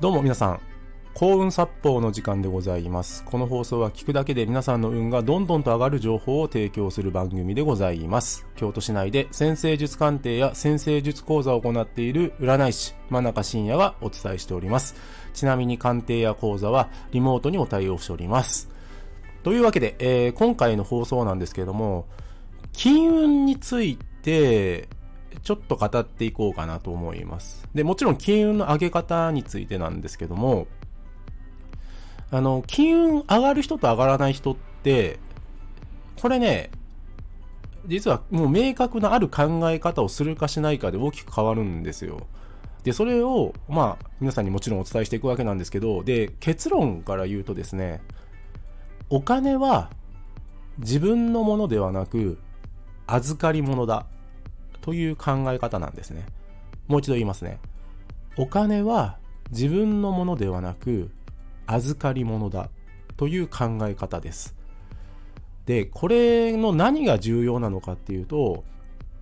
どうも皆さん、幸運殺法の時間でございます。この放送は聞くだけで皆さんの運がどんどんと上がる情報を提供する番組でございます。京都市内で先生術鑑定や先生術講座を行っている占い師、真中信也がお伝えしております。ちなみに鑑定や講座はリモートにも対応しております。というわけで、えー今回の放送なんですけれども、金運について、ちょっと語っていこうかなと思います。で、もちろん金運の上げ方についてなんですけども、あの、金運上がる人と上がらない人って、これね、実はもう明確なある考え方をするかしないかで大きく変わるんですよ。で、それを、まあ、皆さんにもちろんお伝えしていくわけなんですけど、で、結論から言うとですね、お金は自分のものではなく、預かり物だという考え方なんですね。もう一度言いますね。お金は自分のものではなく、預かり物だという考え方です。で、これの何が重要なのかっていうと、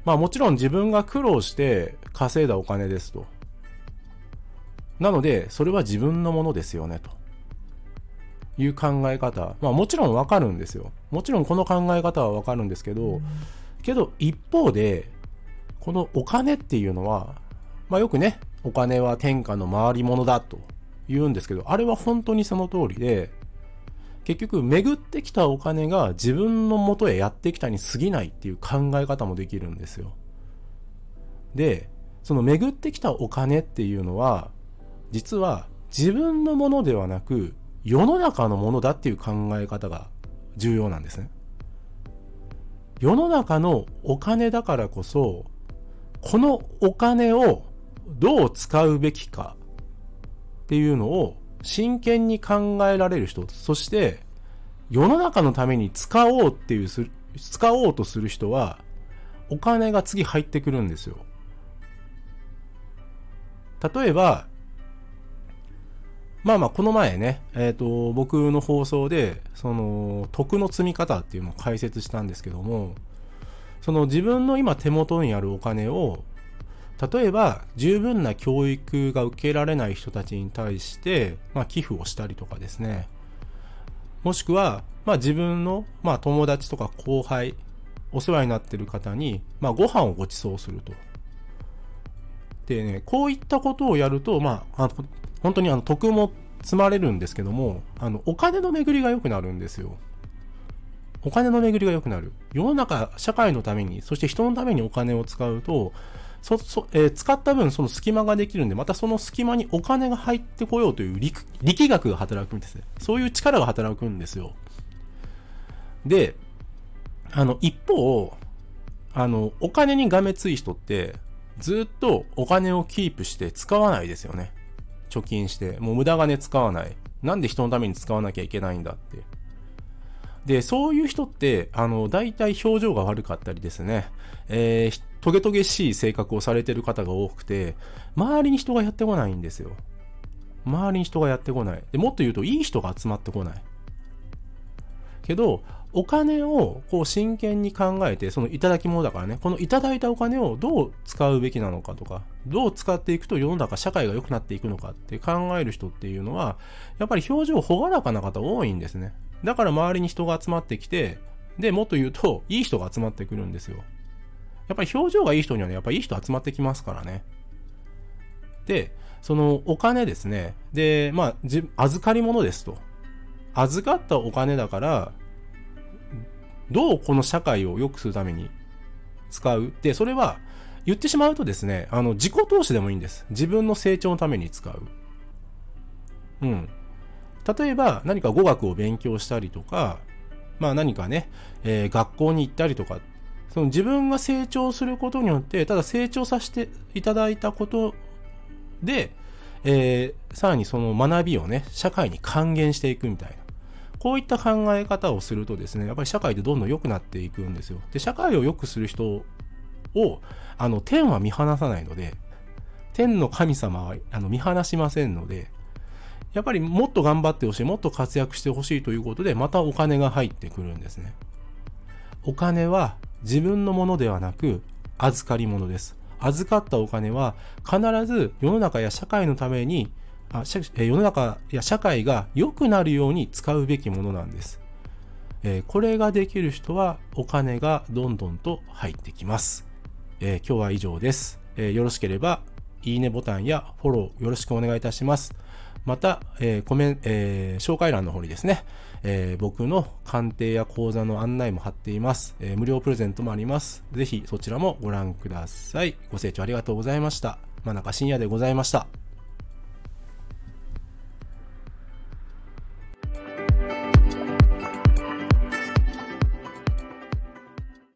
まあもちろん自分が苦労して稼いだお金ですと。なので、それは自分のものですよねと。いう考え方。まあもちろんわかるんですよ。もちろんこの考え方はわかるんですけど、けど一方で、このお金っていうのは、まあよくね、お金は天下の回り物だと言うんですけど、あれは本当にその通りで、結局巡ってきたお金が自分の元へやってきたに過ぎないっていう考え方もできるんですよ。で、その巡ってきたお金っていうのは、実は自分のものではなく、世の中のものだっていう考え方が重要なんですね。世の中のお金だからこそ、このお金をどう使うべきかっていうのを真剣に考えられる人、そして世の中のために使おうっていうす、使おうとする人はお金が次入ってくるんですよ。例えば、まあまあ、この前ね、えっ、と、僕の放送で、その、徳の積み方っていうのを解説したんですけども、その自分の今手元にあるお金を、例えば十分な教育が受けられない人たちに対して、まあ寄付をしたりとかですね。もしくは、まあ自分の、まあ友達とか後輩、お世話になってる方に、まあご飯をご馳走すると。でね、こういったことをやると、まあ、あの本当にあの、徳も積まれるんですけども、あの、お金の巡りが良くなるんですよ。お金の巡りが良くなる。世の中、社会のために、そして人のためにお金を使うと、そ、そ、えー使った分その隙間ができるんで、またその隙間にお金が入ってこようという力、力学が働くんですね。そういう力が働くんですよ。で、あの、一方、あの、お金にがめつい人って、ずっとお金をキープして使わないですよね。貯金して。もう無駄金使わない。なんで人のために使わなきゃいけないんだって。で、そういう人って、あの、大体表情が悪かったりですね、えー、トゲトゲしい性格をされてる方が多くて、周りに人がやってこないんですよ。周りに人がやってこない。で、もっと言うと、いい人が集まってこない。けど、お金をこう真剣に考えて、そのいただき物だからね、このいただいたお金をどう使うべきなのかとか、どう使っていくと世の中、社会が良くなっていくのかって考える人っていうのは、やっぱり表情朗らかな方多いんですね。だから周りに人が集まってきて、で、もっと言うと、いい人が集まってくるんですよ。やっぱり表情がいい人にはね、やっぱりいい人集まってきますからね。で、そのお金ですね。で、まあ、じ預かり物ですと。預かったお金だから、どうこの社会を良くするために使う？で、それは言ってしまうとですね、あの、自己投資でもいいんです。自分の成長のために使う。うん。例えば何か語学を勉強したりとか、まあ何かね、えー学校に行ったりとか、その自分が成長することによって、ただ成長させていただいたことで、えーさらにその学びをね、社会に還元していくみたいな。こういった考え方をするとですね、やっぱり社会でどんどん良くなっていくんですよ。で、社会を良くする人を、あの、天は見放さないので、天の神様はあの見放しませんので、やっぱりもっと頑張ってほしい、もっと活躍してほしいということで、またお金が入ってくるんですね。お金は自分のものではなく、預かり物です。預かったお金は必ず世の中や社会のためにあ世の中や社会が良くなるように使うべきものなんです。えこれができる人はお金がどんどんと入ってきます。え今日は以上です、えよろしければ、いいねボタンやフォローよろしくお願いいたします。また、えーコメン、えー紹介欄の方にですね、えー僕の鑑定や講座の案内も貼っています、えー無料プレゼントもあります。ぜひそちらもご覧ください。ご清聴ありがとうございました。真中深夜でございました。